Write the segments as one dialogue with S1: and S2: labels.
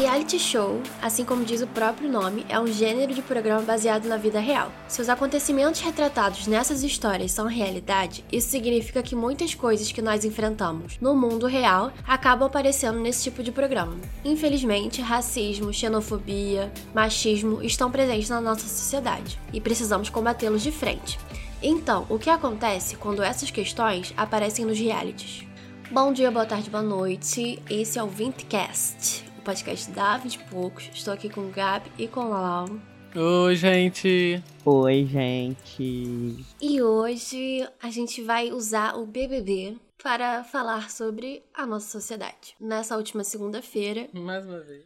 S1: Reality show, assim como diz o próprio nome, é um gênero de programa baseado na vida real. Se os acontecimentos retratados nessas histórias são realidade, isso significa que muitas coisas que nós enfrentamos no mundo real acabam aparecendo nesse tipo de programa. Infelizmente, racismo, xenofobia, machismo estão presentes na nossa sociedade e precisamos combatê-los de frente. Então, o que acontece quando essas questões aparecem nos realities? Bom dia, boa tarde, boa noite. Esse é o Vintcast, o podcast da 20 e poucos. Estou aqui com o Gabi e com o Lalau.
S2: Oi, gente.
S3: Oi, gente.
S1: E hoje a gente vai usar o BBB para falar sobre a nossa sociedade. Nessa última segunda-feira,
S2: Mais uma vez.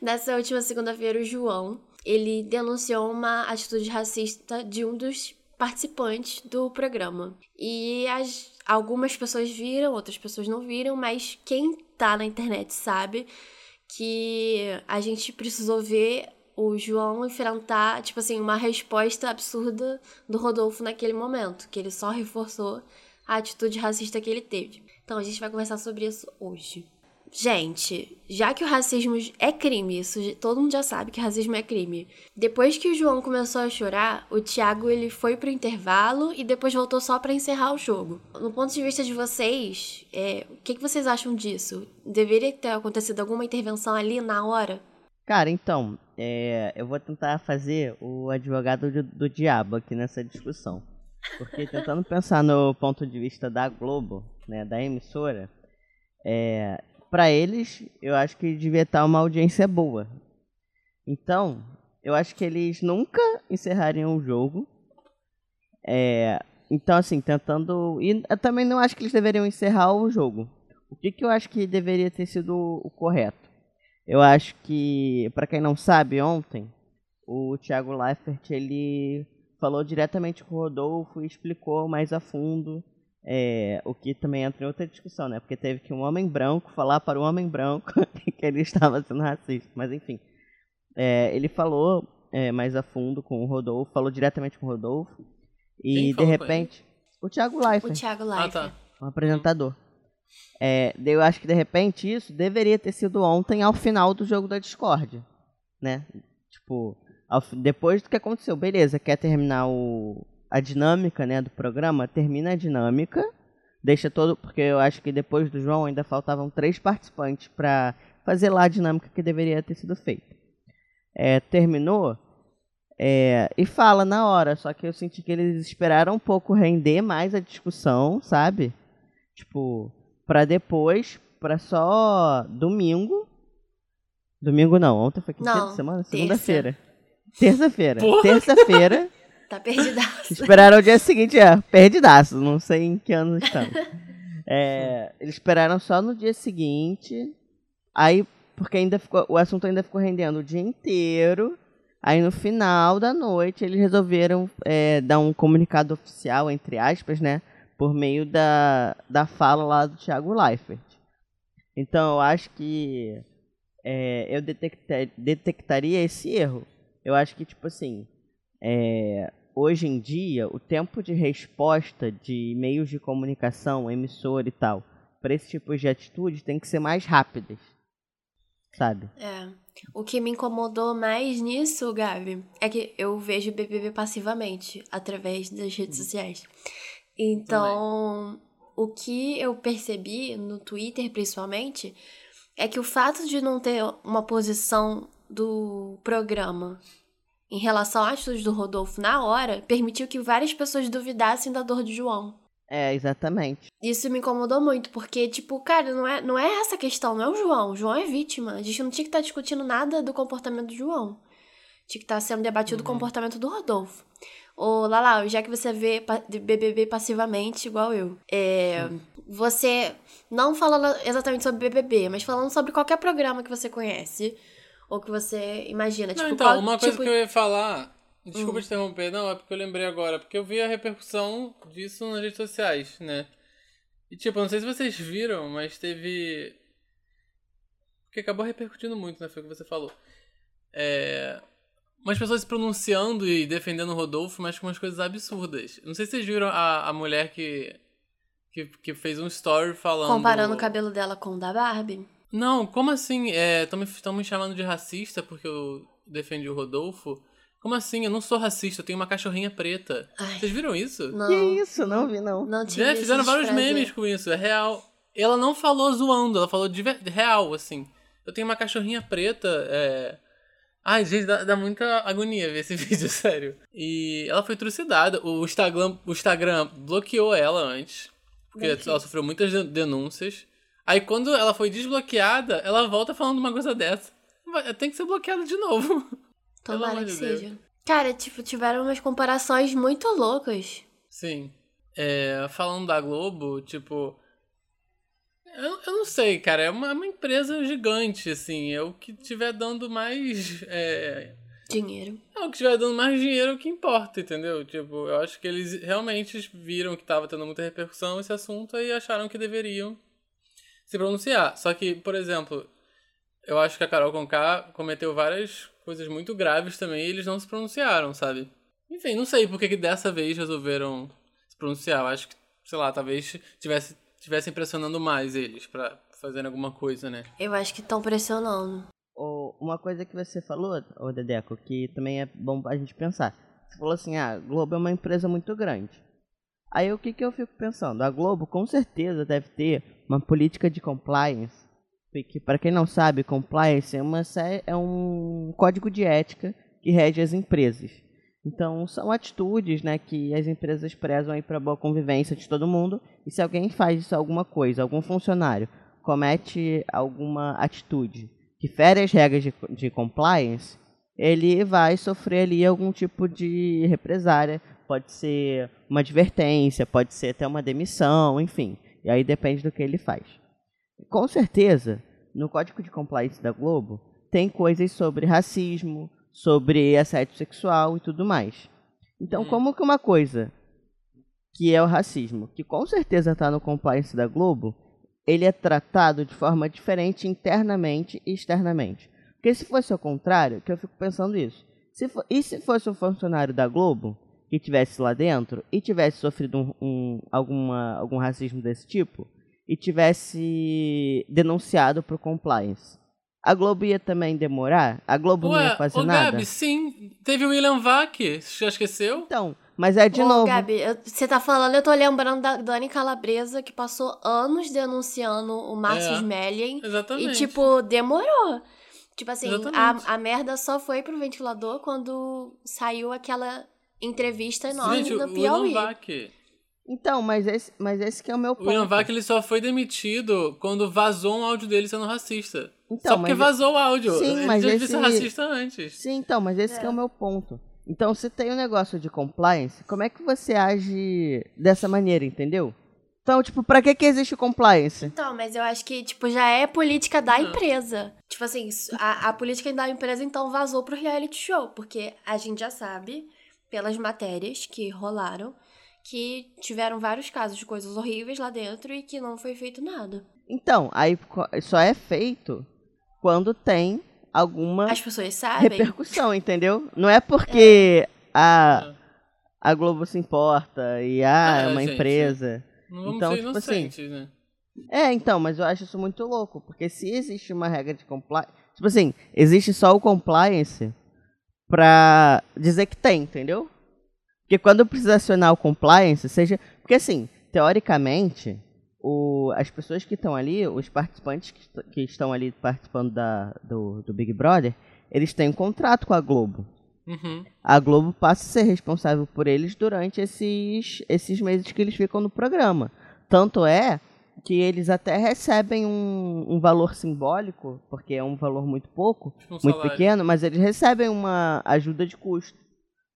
S1: nessa última segunda-feira, o João, ele denunciou uma atitude racista de um dos participantes do programa. E as, algumas pessoas viram, outras pessoas não viram, mas quem tá na internet sabe que a gente precisou ver o João enfrentar, tipo assim, uma resposta absurda do Rodolfo naquele momento, que ele só reforçou a atitude racista que ele teve. Então a gente vai conversar sobre isso hoje. Gente, já que o racismo é crime, isso todo mundo já sabe que racismo é crime. Depois que o João começou a chorar, o Thiago ele foi pro intervalo e depois voltou só pra encerrar o jogo. No ponto de vista de vocês, é, o que, que vocês acham disso? Deveria ter acontecido alguma intervenção ali na hora?
S3: Cara, então, é, eu vou tentar fazer o advogado do, do diabo aqui nessa discussão. Porque tentando pensar no ponto de vista da Globo, né, da emissora, é, para eles, eu acho que devia estar uma audiência boa. Então, eu acho que eles nunca encerrariam o jogo. É, então, assim, tentando. E eu também não acho que eles deveriam encerrar o jogo. O que, que eu acho que deveria ter sido o correto? Eu acho que, para quem não sabe, ontem o Thiago Leifert ele falou diretamente com o Rodolfo e explicou mais a fundo é, o que também entra em outra discussão, né? Porque teve que um homem branco falar para um homem branco que ele estava sendo racista. Mas enfim, é, ele falou é, mais a fundo com o Rodolfo, falou diretamente com o Rodolfo e de repente o Thiago
S1: O
S3: Leifert
S1: Thiago
S2: Ah,
S1: Leifert.
S2: tá.
S3: um apresentador. É, eu acho que de repente isso deveria ter sido ontem ao final do jogo da Discord, né? Tipo, ao depois do que aconteceu, beleza, quer terminar o, a dinâmica, né, do programa, termina a dinâmica, deixa todo, porque eu acho que depois do João ainda faltavam três participantes pra fazer lá a dinâmica que deveria ter sido feita. É, terminou, é, e fala na hora, só que eu senti que eles esperaram um pouco render mais a discussão, sabe? Tipo, pra depois, pra só domingo. Domingo não, ontem foi
S1: Não,
S3: de semana? Segunda-feira. Terça-feira. Terça-feira.
S1: Tá perdidaço.
S3: esperaram o dia seguinte, é, perdidaço, não sei em que ano estamos. É, eles esperaram só no dia seguinte, aí, porque ainda ficou, o assunto ainda ficou rendendo o dia inteiro, aí no final da noite eles resolveram é, dar um comunicado oficial, entre aspas, né, por meio da, da fala lá do Thiago Leifert. Então eu acho que é, eu detecta- detectaria esse erro. Eu acho que, tipo assim, é, hoje em dia, o tempo de resposta de meios de comunicação, emissora e tal, para esse tipo de atitude tem que ser mais rápidas. Sabe?
S1: É. O que me incomodou mais nisso, Gabi, é que eu vejo BBB passivamente através das redes sociais. Então, o que eu percebi no Twitter, principalmente, é que o fato de não ter uma posição do programa em relação às atitudes do Rodolfo na hora permitiu que várias pessoas duvidassem da dor de João.
S3: É, exatamente.
S1: Isso me incomodou muito, porque, tipo, cara, não é, não é essa a questão, não é o João. O João é vítima. A gente não tinha que estar discutindo nada do comportamento do João. Tinha que estar sendo debatido o comportamento do Rodolfo. Ô, Lala, já que você vê BBB passivamente, igual eu, é, você, não falando exatamente sobre BBB, mas falando sobre qualquer programa que você conhece, ou que você imagina,
S2: Não,
S1: tipo,
S2: então, uma coisa
S1: tipo,
S2: que eu ia falar. Desculpa
S1: Hum.
S2: te interromper, não, é porque eu lembrei agora. Porque eu vi a repercussão disso nas redes sociais, né? E tipo, eu não sei se vocês viram, mas teve. Porque acabou repercutindo muito, né? Foi o que você falou. É. Umas pessoas se pronunciando e defendendo o Rodolfo, mas com umas coisas absurdas. Não sei se vocês viram a, a mulher que, que. que fez um story falando.
S1: comparando o cabelo dela com o da Barbie.
S2: Não, como assim? Estão me chamando de racista porque eu defendi o Rodolfo? Como assim? Eu não sou racista, eu tenho uma cachorrinha preta.
S1: Ai.
S2: Vocês viram isso?
S1: Não.
S3: Que isso? Não vi, não.
S1: Não tive
S2: É, fizeram vários
S1: desprazer.
S2: memes com isso, é real. Ela não falou zoando, ela falou de real, assim. Eu tenho uma cachorrinha preta, é. Ai, gente, dá, dá muita agonia ver esse vídeo, sério. E ela foi trucidada. O Instagram, o Instagram bloqueou ela antes. Porque ela sofreu muitas de- denúncias. Aí quando ela foi desbloqueada, ela volta falando uma coisa dessa. Tem que ser bloqueada de novo.
S1: Tomara que
S2: Deus.
S1: seja. Cara, tipo, tiveram umas comparações muito loucas.
S2: Sim. É, falando da Globo, tipo. Eu, eu não sei, cara. É uma, uma empresa gigante, assim. É o que tiver dando mais. É,
S1: Dinheiro.
S2: é o que tiver dando mais dinheiro é que importa, entendeu? Tipo, eu acho que eles realmente viram que tava tendo muita repercussão esse assunto e acharam que deveriam se pronunciar. Só que, por exemplo, eu acho que a Carol Conká cometeu várias coisas muito graves também e eles não se pronunciaram, sabe? Enfim, não sei por que dessa vez resolveram se pronunciar. Eu acho que, sei lá, talvez tivesse, tivessem pressionando mais eles pra fazerem alguma coisa, né?
S1: Eu acho que estão pressionando.
S3: Ô, Uma coisa que você falou, ô Dedeco, que também é bom a gente pensar. Você falou assim, ah, a Globo é uma empresa muito grande. Aí o que, que eu fico pensando? A Globo com certeza deve ter uma política de compliance. Que para quem não sabe, compliance é, uma, é um código de ética que rege as empresas. Então são atitudes né, que as empresas prezam para boa convivência de todo mundo. E se alguém faz isso, alguma coisa, algum funcionário comete alguma atitude que fere as regras de, de compliance, ele vai sofrer ali algum tipo de represária. Pode ser uma advertência, pode ser até uma demissão, enfim. E aí depende do que ele faz. Com certeza, no código de compliance da Globo, tem coisas sobre racismo, sobre assédio sexual e tudo mais. Então,
S2: Hum.
S3: como que uma coisa que é o racismo, que com certeza está no compliance da Globo, ele é tratado de forma diferente internamente e externamente. Porque se fosse ao contrário, que eu fico pensando isso. Se fo- e se fosse um funcionário da Globo que tivesse lá dentro e tivesse sofrido um, um- alguma, algum racismo desse tipo e tivesse denunciado para o compliance, a Globo ia também demorar? A Globo não ia
S2: Ué,
S3: fazer
S2: ô
S3: nada?
S2: Gabi, sim. Teve o William Vac. Você já esqueceu?
S3: Então, mas é de
S1: Ô,
S3: novo.
S1: Gabi, você tá falando, eu tô lembrando da Dani Calabresa, que passou anos denunciando o Márcio
S2: É.
S1: Smelling.
S2: Exatamente.
S1: E, tipo, demorou. Tipo assim, a, a merda só foi pro ventilador quando saiu aquela entrevista enorme
S2: Gente,
S1: no
S2: o
S1: Piauí.
S2: Vac.
S3: Então, mas esse, mas esse que é o meu
S2: O
S3: ponto.
S2: William Vac ele só foi demitido quando vazou um áudio dele sendo racista.
S3: Então,
S2: só porque
S3: mas-
S2: vazou o áudio.
S3: Sim,
S2: ele
S3: mas
S2: já devia
S3: esse-
S2: ser racista antes.
S3: Sim, então, mas esse que é o meu ponto. Então, se tem um negócio de compliance, como é que você age dessa maneira, entendeu? Então, tipo, pra que que existe compliance?
S1: Então, mas eu acho que, tipo, já é política da
S2: Não.
S1: empresa. Tipo assim, isso- a, a política da empresa, então, vazou pro reality show. Porque a gente já sabe, pelas matérias que rolaram, que tiveram vários casos de coisas horríveis lá dentro e que não foi feito nada.
S3: Então, aí só é feito quando tem alguma
S1: As pessoas sabem.
S3: repercussão, entendeu? Não é porque a,
S2: É.
S3: a Globo se importa e ah,
S2: É,
S3: é uma
S2: gente.
S3: empresa.
S2: Não vamos
S3: Então,
S2: ser
S3: tipo assim,
S2: inocentes, né?
S3: É, então, mas eu acho isso muito louco, porque se existe uma regra de compliance. Tipo assim, existe só o compliance pra dizer que tem, entendeu? Porque quando precisa acionar o compliance, seja. Porque assim, teoricamente, o, as pessoas que estão ali, os participantes que, est- que estão ali participando da, do, do Big Brother, eles têm um contrato com a Globo.
S2: Uhum.
S3: A Globo passa a ser responsável por eles durante esses, esses meses que eles ficam no programa. Tanto é que eles até recebem um, um valor simbólico, porque é um valor muito pouco,
S2: Tipo um
S3: muito
S2: salário.
S3: pequeno, mas eles recebem uma ajuda de custo.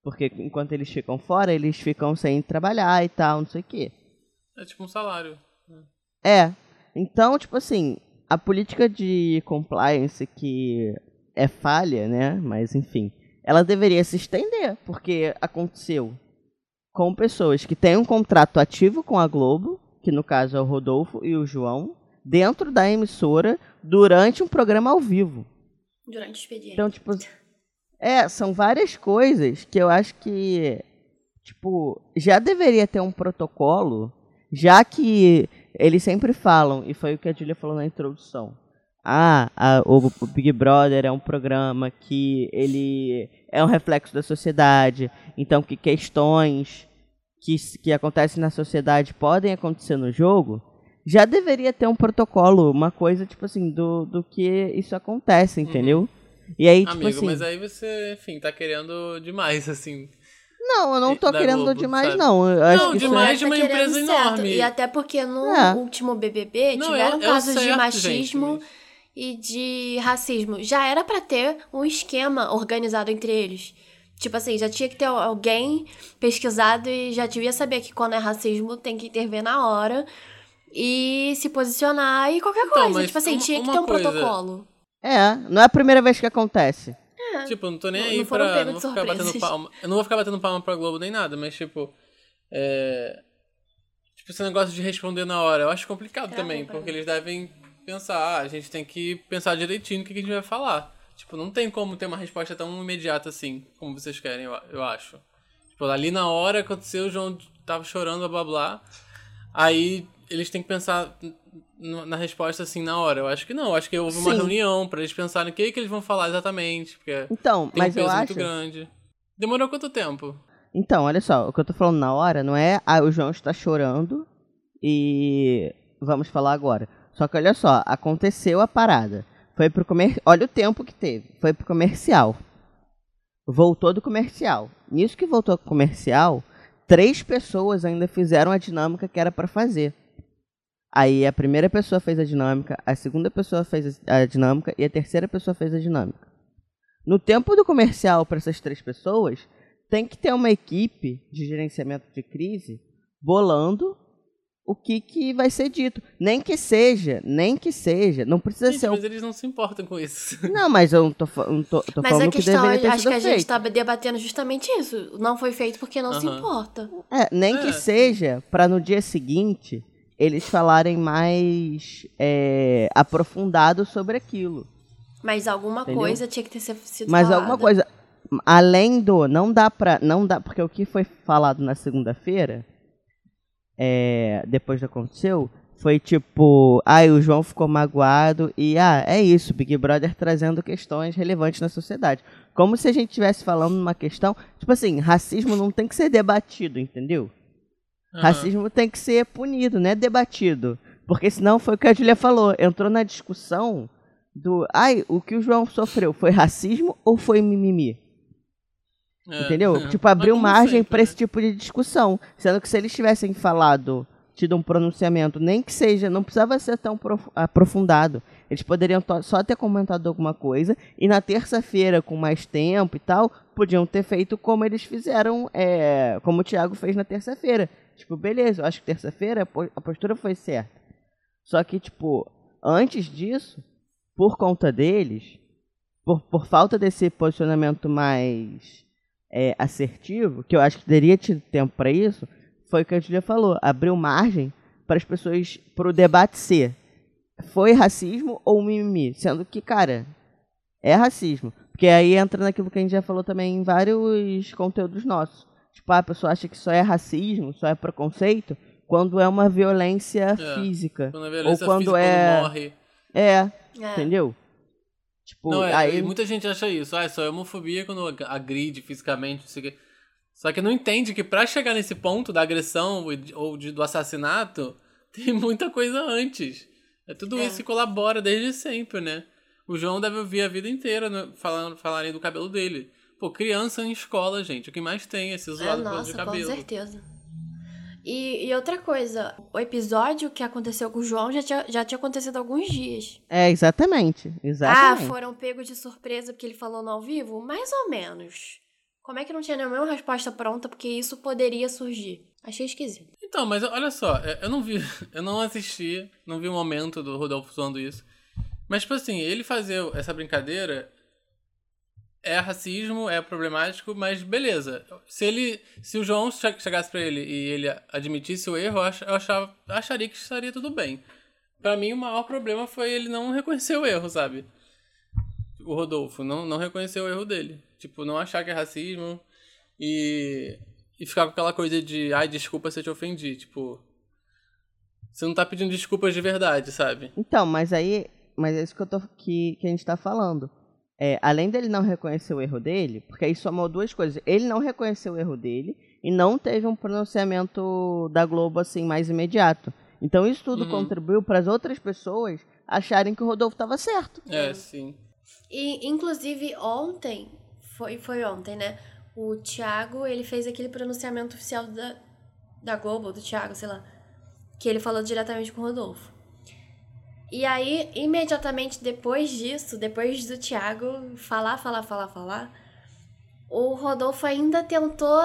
S3: Porque enquanto eles ficam fora, eles ficam sem trabalhar e tal, não sei o quê.
S2: É tipo um salário.
S3: É. Então, tipo assim, a política de compliance que é falha, né? Mas enfim, ela deveria se estender, porque aconteceu com pessoas que têm um contrato ativo com a Globo, que no caso é o Rodolfo e o João, dentro da emissora durante um programa ao vivo.
S1: Durante o expediente.
S3: Então, tipo, é, são várias coisas que eu acho que, tipo, já deveria ter um protocolo, já que eles sempre falam, e foi o que a Julia falou na introdução, ah, a, o, o Big Brother é um programa que ele é um reflexo da sociedade, então que questões que, que acontecem na sociedade podem acontecer no jogo, já deveria ter um protocolo, uma coisa, tipo assim, do, do que isso acontece, uhum. entendeu? Uhum. E aí, tipo
S2: Amigo,
S3: assim...
S2: mas aí você, enfim, tá querendo demais, assim...
S3: Não, eu não tô querendo Globo, demais, sabe? não. Eu acho
S2: não, demais de uma tá empresa enorme.
S1: E até porque no é. último BBB não, tiveram é, casos certo, de machismo gente, e de racismo. Já era para ter um esquema organizado entre eles. Tipo assim, já tinha que ter alguém pesquisado e já devia saber que quando é racismo tem que intervir na hora e se posicionar e qualquer então, coisa. Tipo assim, uma, tinha que ter um coisa... protocolo.
S3: É, não é a primeira vez que acontece.
S2: É. Tipo, não tô nem aí não pra. Não vou ficar batendo palma. Eu não vou ficar batendo palma pra Globo nem nada, mas tipo. É. Tipo, esse negócio de responder na hora, eu acho complicado é também, porque eles devem pensar, ah, a gente tem que pensar direitinho no que a gente vai falar. Tipo, não tem como ter uma resposta tão imediata assim, como vocês querem, eu, eu acho. Tipo, ali na hora aconteceu, o João tava chorando, blá blá blá. Aí eles têm que pensar na resposta assim na hora. Eu acho que não. Eu acho que houve uma Sim. reunião para eles pensarem o que, que eles vão falar exatamente. Porque
S3: então,
S2: tem
S3: mas
S2: um peso
S3: eu
S2: muito
S3: acho...
S2: grande. Demorou quanto tempo?
S3: Então, olha só, o que eu tô falando na hora não é ah, o João está chorando e vamos falar agora. Só que olha só, aconteceu a parada. Foi pro comer... Olha o tempo que teve. Foi pro comercial. Voltou do comercial. Nisso que voltou do comercial, três pessoas ainda fizeram a dinâmica que era para fazer. Aí a primeira pessoa fez a dinâmica, a segunda pessoa fez a dinâmica e a terceira pessoa fez a dinâmica. No tempo do comercial para essas três pessoas, tem que ter uma equipe de gerenciamento de crise bolando o que, que vai ser dito. Nem que seja, nem que seja, não precisa
S2: gente,
S3: ser.
S2: Mas eles não se importam com isso.
S3: Não, mas eu não tô, não tô, tô mas falando a questão, que deveria ter
S1: acho que a
S3: feito.
S1: gente está debatendo justamente isso. Não foi feito porque não se importa.
S3: É, nem é. que seja para no dia seguinte eles falarem mais é, aprofundado sobre aquilo.
S1: Mas alguma Entendeu? coisa tinha que ter sido
S3: Mas
S1: falada.
S3: alguma coisa além do não dá para não dá porque o que foi falado na segunda-feira é, depois do que aconteceu foi tipo, ah, o João ficou magoado e ah, é isso, Big Brother trazendo questões relevantes na sociedade. Como se a gente estivesse falando uma questão, tipo assim, racismo não tem que ser debatido, entendeu? Uhum. Racismo tem que ser punido, não é debatido. Porque senão foi o que a Julia falou, entrou na discussão do, ai, o que o João sofreu foi racismo ou foi mimimi? É, Entendeu? É. Tipo, abriu margem para né? esse tipo de discussão. Sendo que se eles tivessem falado, tido um pronunciamento, nem que seja, não precisava ser tão aprofundado. Eles poderiam só ter comentado alguma coisa e na terça-feira, com mais tempo e tal, podiam ter feito como eles fizeram, é, como o Thiago fez na terça-feira. Tipo, beleza, eu acho que terça-feira a postura foi certa. Só que, tipo, antes disso, por conta deles, por, por falta desse posicionamento mais é, assertivo, que eu acho que teria tido tempo para isso, foi o que a Julia falou, abriu margem para as pessoas, para o debate ser, foi racismo ou mimimi? Sendo que, cara, é racismo. Porque aí entra naquilo que a gente já falou também em vários conteúdos nossos Tipo, a pessoa acha que só é racismo, só é preconceito, quando é uma violência é, física.
S2: Quando é violência
S3: ou quando
S2: física,
S3: é...
S2: Quando morre.
S3: É, é, entendeu?
S2: Tipo, não, é, aí... muita gente acha isso. Ah, é só homofobia quando agride fisicamente, não sei o quê. Só que não entende que para chegar nesse ponto da agressão ou de, do assassinato, tem muita coisa antes. É tudo é. isso que colabora desde sempre, né? O João deve ouvir a vida inteira né, falando, falarem do cabelo dele. Pô, criança em escola, gente. O que mais tem é esse zoado é, nossa, de cabelo.
S1: Com certeza. E, e, outra coisa, o episódio que aconteceu com o João já tinha, já tinha acontecido há alguns dias.
S3: É, exatamente. exatamente.
S1: Ah, foram pegos de surpresa porque ele falou no ao vivo? Mais ou menos. Como é que não tinha nenhuma resposta pronta? Porque isso poderia surgir. Achei esquisito.
S2: Então, mas olha só, é, eu não vi, eu não assisti, não vi o momento do Rodolfo falando isso. Mas, tipo assim, ele fazer essa brincadeira é racismo, é problemático, mas beleza. Se ele, se o João chegasse para ele e ele admitisse o erro, eu achava, acharia que estaria tudo bem. Para mim, o maior problema foi ele não reconhecer o erro, sabe? O Rodolfo não, não reconheceu o erro dele. Tipo, não achar que é racismo e, e ficar com aquela coisa de, ai, desculpa se eu te ofendi. Tipo, você não tá pedindo desculpas de verdade, sabe?
S3: Então, mas aí mas é isso que, eu tô, que, que a gente tá falando. É, além dele não reconhecer o erro dele, porque aí somou duas coisas. Ele não reconheceu o erro dele e não teve um pronunciamento da Globo assim mais imediato. Então isso tudo
S2: Uhum.
S3: contribuiu para as outras pessoas acharem que o Rodolfo estava certo.
S2: É, sim.
S1: E, inclusive, ontem, foi, foi ontem, né? O Thiago, ele fez aquele pronunciamento oficial da, da Globo, do Thiago, sei lá. Que ele falou diretamente com o Rodolfo. E aí, imediatamente depois disso, depois do Thiago falar, falar, falar, falar, o Rodolfo ainda tentou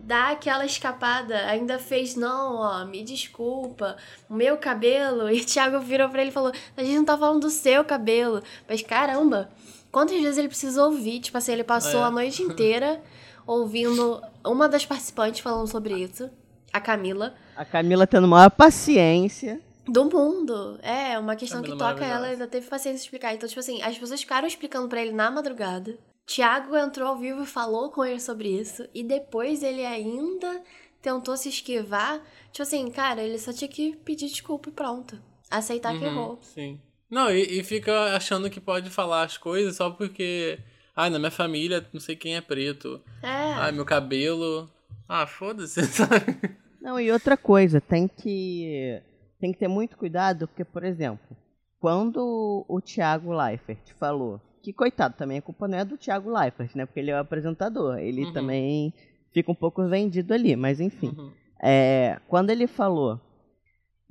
S1: dar aquela escapada, ainda fez, não, ó, me desculpa, o meu cabelo. E o Thiago virou pra ele e falou: a gente não tá falando do seu cabelo. Mas caramba, quantas vezes ele precisa ouvir? Tipo assim, ele passou
S2: É.
S1: a noite inteira ouvindo uma das participantes falando sobre isso, a Camila.
S3: A Camila tendo maior paciência.
S1: Do mundo. É, uma questão
S2: Camila
S1: que toca ela, ainda teve paciência de explicar. Então, tipo assim, as pessoas ficaram explicando pra ele na madrugada. Tiago entrou ao vivo e falou com ele sobre isso. E depois ele ainda tentou se esquivar. Tipo assim, cara, ele só tinha que pedir desculpa e pronto. Aceitar que
S2: Uhum,
S1: errou.
S2: Sim. Não, e, e fica achando que pode falar as coisas só porque. Ah, na minha família não sei quem é preto.
S1: É.
S2: Ah, meu cabelo. Ah, foda-se, sabe?
S3: Não, e outra coisa, tem que tem que ter muito cuidado, porque, por exemplo, quando o Thiago Leifert falou que, coitado, também a culpa não é do Thiago Leifert, né? Porque ele é o apresentador. Ele
S2: Uhum.
S3: também fica um pouco vendido ali, mas enfim.
S2: Uhum.
S3: É, quando ele falou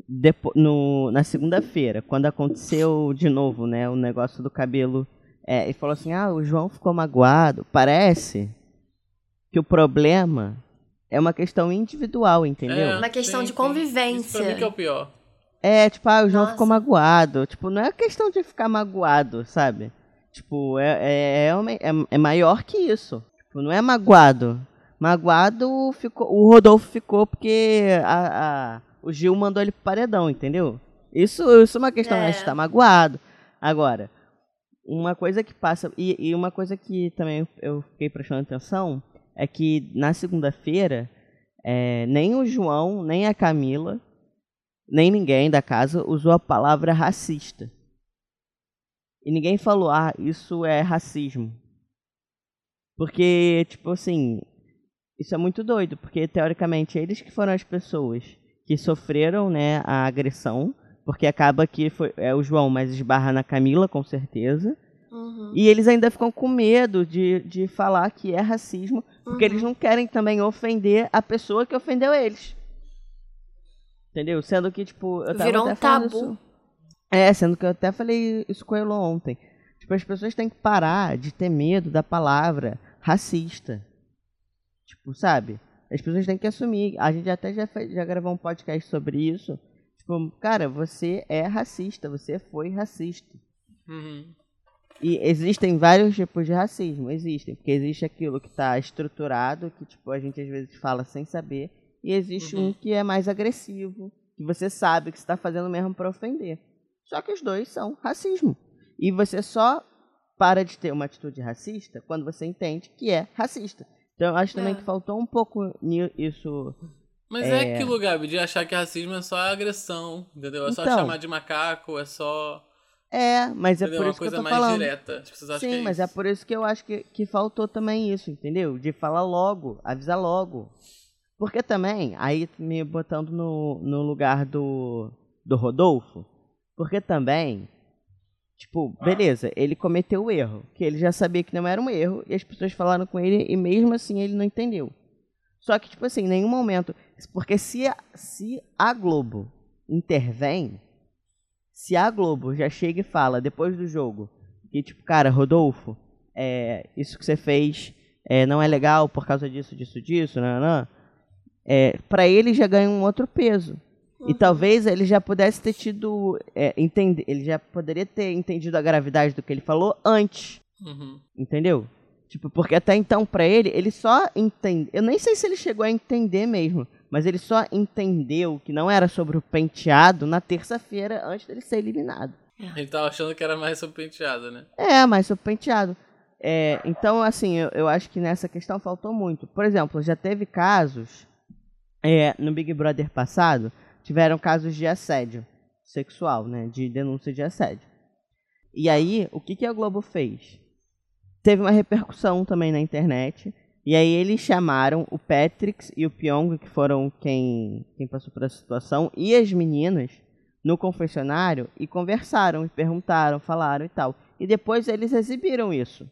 S3: depo- no, na segunda-feira, quando aconteceu de novo, né, o negócio do cabelo, é, e falou assim: ah, o João ficou magoado. Parece que o problema é uma questão individual, entendeu?
S2: É,
S1: Uma questão
S2: sim,
S1: de
S2: sim.
S1: convivência.
S2: Isso pra mim que é o pior.
S3: É, tipo, ah, o João
S1: Nossa.
S3: ficou magoado. Tipo, não é questão de ficar magoado, sabe? Tipo, é, é, é, uma- é- é maior que isso. Tipo, não é magoado. Magoado ficou. O Rodolfo ficou porque a, a- o Gil mandou ele pro paredão, entendeu? Isso, isso é uma questão,
S1: É.
S3: a gente tá magoado. Agora, uma coisa que passa. E, e uma coisa que também eu fiquei prestando atenção é que na segunda-feira, é, nem o João, nem a Camila nem ninguém da casa usou a palavra racista. E ninguém falou, ah, isso é racismo. Porque, tipo assim, isso é muito doido, porque teoricamente eles que foram as pessoas que sofreram, né, a agressão, porque acaba que foi, é o João, mas esbarra na Camila, com certeza.
S1: Uhum.
S3: E eles ainda ficam com medo de, de falar que é racismo, porque
S1: Uhum.
S3: eles não querem também ofender a pessoa que ofendeu eles. Entendeu? Sendo que, tipo, eu tava
S1: Virou
S3: até
S1: um tabu.
S3: isso- É, sendo que eu até falei isso com ele ontem. Tipo, as pessoas têm que parar de ter medo da palavra racista. Tipo, sabe? As pessoas têm que assumir. A gente até já, fez, já gravou um podcast sobre isso. Tipo, cara, você é racista, você foi racista.
S2: Uhum.
S3: E existem vários tipos de racismo, existem, porque existe aquilo que está estruturado, que tipo a gente às vezes fala sem saber, e existe
S2: Uhum.
S3: um que é mais agressivo, que você sabe que está fazendo mesmo para ofender. Só que os dois são racismo. E você só para de ter uma atitude racista quando você entende que é racista. Então eu acho também
S1: É.
S3: que faltou um pouco isso.
S2: Mas é...
S3: É.
S2: aquilo, Gabi, de achar que racismo é só agressão, entendeu? É só
S3: Então.
S2: chamar de macaco, é só.
S3: É, mas é
S2: Entendeu?
S3: por
S2: Uma
S3: isso que eu
S2: coisa
S3: tô
S2: mais
S3: falando.
S2: direta. As pessoas acham
S3: Sim,
S2: que é
S3: mas
S2: isso.
S3: é por isso que eu acho que, que faltou também isso, entendeu? De falar logo, avisar logo. Porque também, aí me botando no, no lugar do, do Rodolfo, porque também, tipo, beleza, ele cometeu o erro, que ele já sabia que não era um erro, e as pessoas falaram com ele, e mesmo assim ele não entendeu. Só que, tipo assim, em nenhum momento. Porque se a, se a Globo intervém, se a Globo já chega e fala depois do jogo que, tipo, cara, Rodolfo, é, isso que você fez é, não é legal por causa disso, disso, disso, não, não, é, para ele já ganha um outro peso. E
S1: Uhum.
S3: talvez ele já pudesse ter tido. É, entender, ele já poderia ter entendido a gravidade do que ele falou antes.
S2: Uhum.
S3: Entendeu? Tipo, porque até então, pra ele, ele só entende. Eu nem sei se ele chegou a entender mesmo, mas ele só entendeu que não era sobre o penteado na terça-feira antes dele ser eliminado.
S2: Ele tava achando que era mais sobre penteado, né?
S3: É, mas sobre o penteado. É, então, assim, eu, eu acho que nessa questão faltou muito. Por exemplo, já teve casos é, no Big Brother passado, tiveram casos de assédio sexual, né? De denúncia de assédio. E aí, o que, que a Globo fez? Teve uma repercussão também na internet. E aí eles chamaram o Patrick e o Pyong, que foram quem, quem passou por essa situação, e as meninas no confessionário e conversaram, e perguntaram, falaram e tal. E depois eles exibiram isso.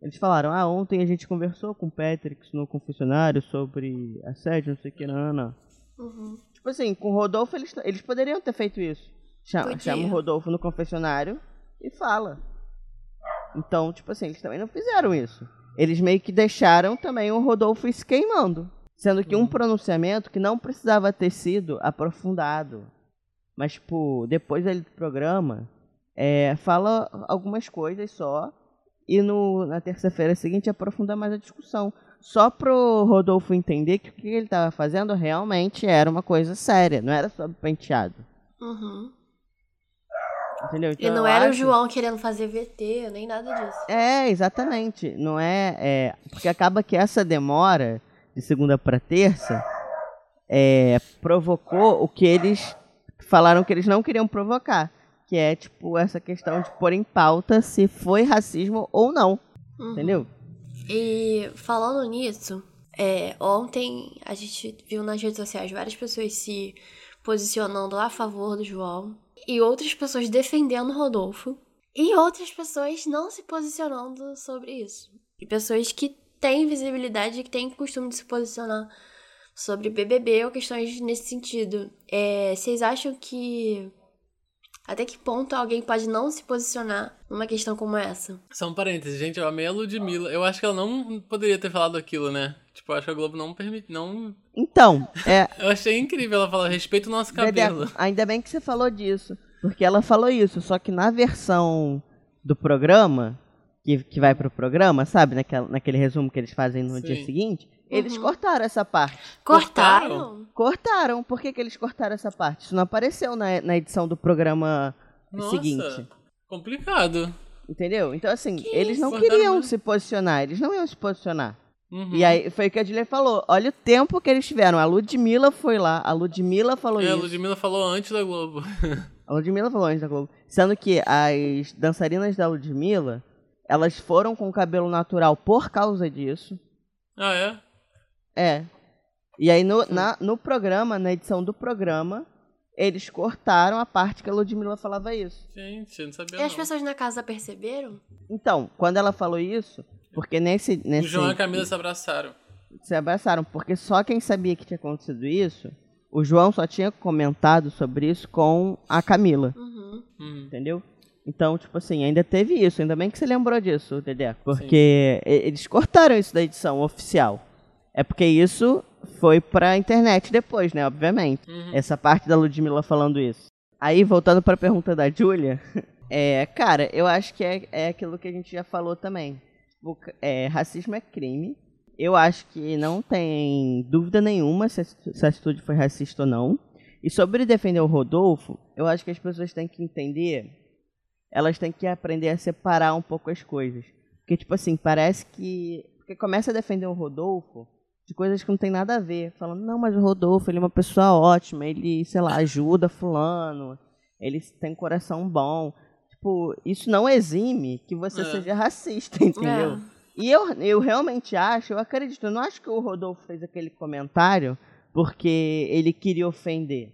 S3: Eles falaram, ah, ontem a gente conversou com o Patrick no confessionário sobre assédio, não sei o que, não, não.
S1: Uhum.
S3: Tipo assim, com o Rodolfo eles, eles poderiam ter feito isso. Chama, chama o Rodolfo no confessionário e fala. Então, tipo assim, eles também não fizeram isso. Eles meio que deixaram também o Rodolfo se queimando. Sendo que um pronunciamento que não precisava ter sido aprofundado. Mas, tipo, depois ali do programa, é, fala algumas coisas só. E no, na terça-feira seguinte aprofunda mais a discussão. Só pro Rodolfo entender que o que ele estava fazendo realmente era uma coisa séria, não era sobre penteado.
S1: Uhum.
S3: Entendeu?
S1: E
S3: Então,
S1: não
S3: eu
S1: era o
S3: acho-
S1: João querendo fazer VT, nem nada disso.
S3: É, exatamente. Não é, é. Porque acaba que essa demora de segunda para terça é, provocou o que eles falaram que eles não queriam provocar. Que é, tipo, essa questão de pôr em pauta se foi racismo ou não.
S1: Uhum.
S3: Entendeu?
S1: E falando nisso, é, ontem a gente viu nas redes sociais várias pessoas se posicionando a favor do João e outras pessoas defendendo o Rodolfo e outras pessoas não se posicionando sobre isso. E pessoas que têm visibilidade e que têm costume de se posicionar sobre BBB ou questões nesse sentido. É, vocês acham que até que ponto alguém pode não se posicionar numa questão como essa?
S2: Só um parênteses, gente, eu amei a Ludmilla. Eu acho que ela não poderia ter falado aquilo, né? Tipo, eu acho que a Globo não permite. Não...
S3: Então, é.
S2: Eu achei incrível ela falar, respeita o nosso cabelo.
S3: ainda bem que você falou disso. Porque ela falou isso, só que na versão do programa, que, que vai pro programa, sabe? Naquela, naquele resumo que eles fazem no
S2: Sim.
S3: dia seguinte, eles
S1: Uhum.
S3: cortaram essa parte.
S1: Cortaram?
S2: Cortaram?
S3: Cortaram. Por que, que eles cortaram essa parte? Isso não apareceu na, na edição do programa
S2: Nossa,
S3: seguinte.
S2: complicado.
S3: Entendeu? Então, assim,
S1: Que
S3: eles não queriam
S2: mesmo.
S3: se posicionar. Eles não iam se posicionar.
S2: Uhum.
S3: E aí, foi o que a Julia falou. Olha o tempo que eles tiveram. A Ludmilla foi lá. A Ludmilla falou
S2: É, a
S3: isso.
S2: Ludmilla falou antes da Globo.
S3: A Ludmilla falou antes da Globo. Sendo que as dançarinas da Ludmilla, elas foram com o cabelo natural por causa disso.
S2: ah, é?
S3: É. E aí no, na- no programa, na edição do programa, eles cortaram a parte que a Ludmilla falava isso.
S2: Gente, eu não sabia
S1: E as
S2: não.
S1: pessoas na casa perceberam?
S3: Então, quando ela falou isso, porque nesse.
S2: O
S3: nesse
S2: João e a Camila se abraçaram.
S3: se abraçaram, porque só quem sabia que tinha acontecido isso, o João só tinha comentado sobre isso com a Camila.
S1: Uhum.
S2: Uhum.
S3: Entendeu? Então, tipo assim, ainda teve isso. Ainda bem que você lembrou disso, Dedé. Porque e- eles cortaram isso da edição oficial. É porque isso foi pra internet depois, né? Obviamente.
S2: Uhum.
S3: Essa parte da Ludmilla falando isso. Aí, voltando pra pergunta da Julia. É, cara, eu acho que é, é aquilo que a gente já falou também. É, racismo é crime. Eu acho que não tem dúvida nenhuma se a atitude foi racista ou não. E sobre defender o Rodolfo, eu acho que as pessoas têm que entender, elas têm que aprender a separar um pouco as coisas. Porque, tipo assim, parece que. Porque começa a defender o Rodolfo de coisas que não tem nada a ver. Falando, não, mas o Rodolfo, ele é uma pessoa ótima, ele, sei lá, ajuda fulano, ele tem coração bom. Tipo, isso não exime que você
S2: É.
S3: seja racista, entendeu?
S1: É.
S3: E eu, eu realmente acho, eu acredito, eu não acho que o Rodolfo fez aquele comentário porque ele queria ofender.